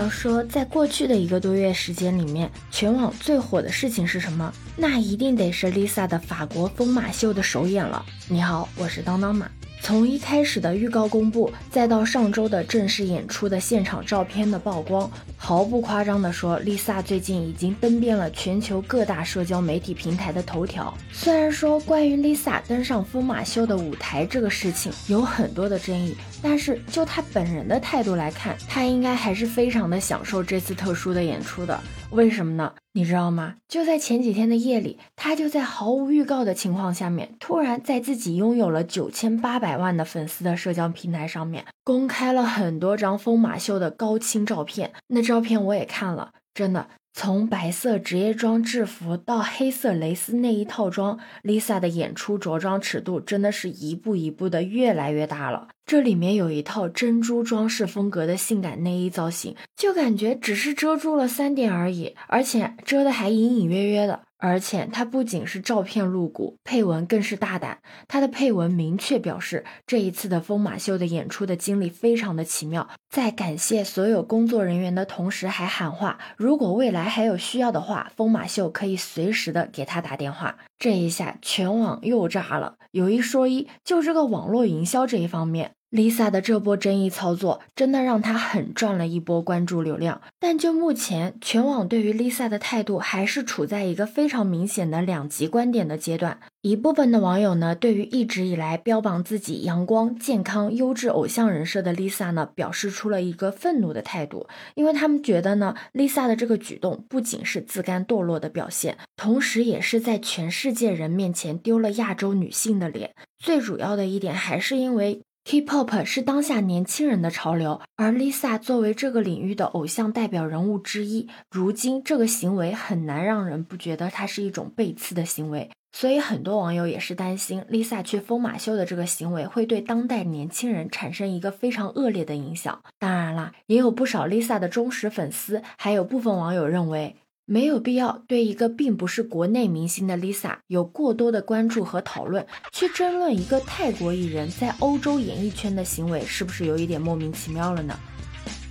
要说，在过去的一个多月时间里面，全网最火的事情是什么？那一定得是 Lisa 的法国疯马秀的首演了。你好，我是当当马。从一开始的预告公布，再到上周的正式演出的现场照片的曝光，毫不夸张地说，Lisa 最近已经登遍了全球各大社交媒体平台的头条。虽然说关于 Lisa 登上疯马秀的舞台这个事情有很多的争议，但是就她本人的态度来看，她应该还是非常的享受这次特殊的演出的。为什么呢？你知道吗？就在前几天的夜里，他就在毫无预告的情况下面，突然在自己拥有了九千八百百万的粉丝的社交平台上面，公开了很多张疯马秀的高清照片。那照片我也看了，真的。从白色职业装制服到黑色蕾丝内衣套装，Lisa 的演出着装尺度真的是一步一步的越来越大了。这里面有一套珍珠装饰风格的性感内衣造型，就感觉只是遮住了三点而已，而且遮的还隐隐约约的。而且它不仅是照片露骨，配文更是大胆。它的配文明确表示，这一次的疯马秀的演出的经历非常的奇妙，在感谢所有工作人员的同时，还喊话：如果未来还有需要的话，疯马秀可以随时的给他打电话。这一下全网又炸了，有一说一，就这个网络营销这一方面。Lisa 的这波争议操作，真的让她很赚了一波关注流量。但就目前，全网对于 Lisa 的态度还是处在一个非常明显的两极观点的阶段。一部分的网友呢，对于一直以来标榜自己阳光、健康、优质偶像人设的 Lisa 呢，表示出了一个愤怒的态度，因为他们觉得呢，Lisa 的这个举动不仅是自甘堕落的表现，同时也是在全世界人面前丢了亚洲女性的脸。最主要的一点，还是因为。K-pop 是当下年轻人的潮流，而 Lisa 作为这个领域的偶像代表人物之一，如今这个行为很难让人不觉得它是一种背刺的行为。所以很多网友也是担心 Lisa 去疯马秀的这个行为会对当代年轻人产生一个非常恶劣的影响。当然啦，也有不少 Lisa 的忠实粉丝，还有部分网友认为。没有必要对一个并不是国内明星的 Lisa 有过多的关注和讨论，去争论一个泰国艺人在欧洲演艺圈的行为是不是有一点莫名其妙了呢？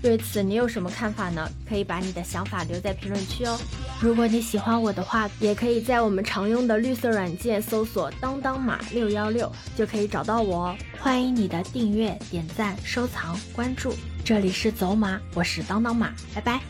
对此你有什么看法呢？可以把你的想法留在评论区哦。如果你喜欢我的话，也可以在我们常用的绿色软件搜索“当当马六幺六”就可以找到我哦。欢迎你的订阅、点赞、收藏、关注。这里是走马，我是当当马，拜拜。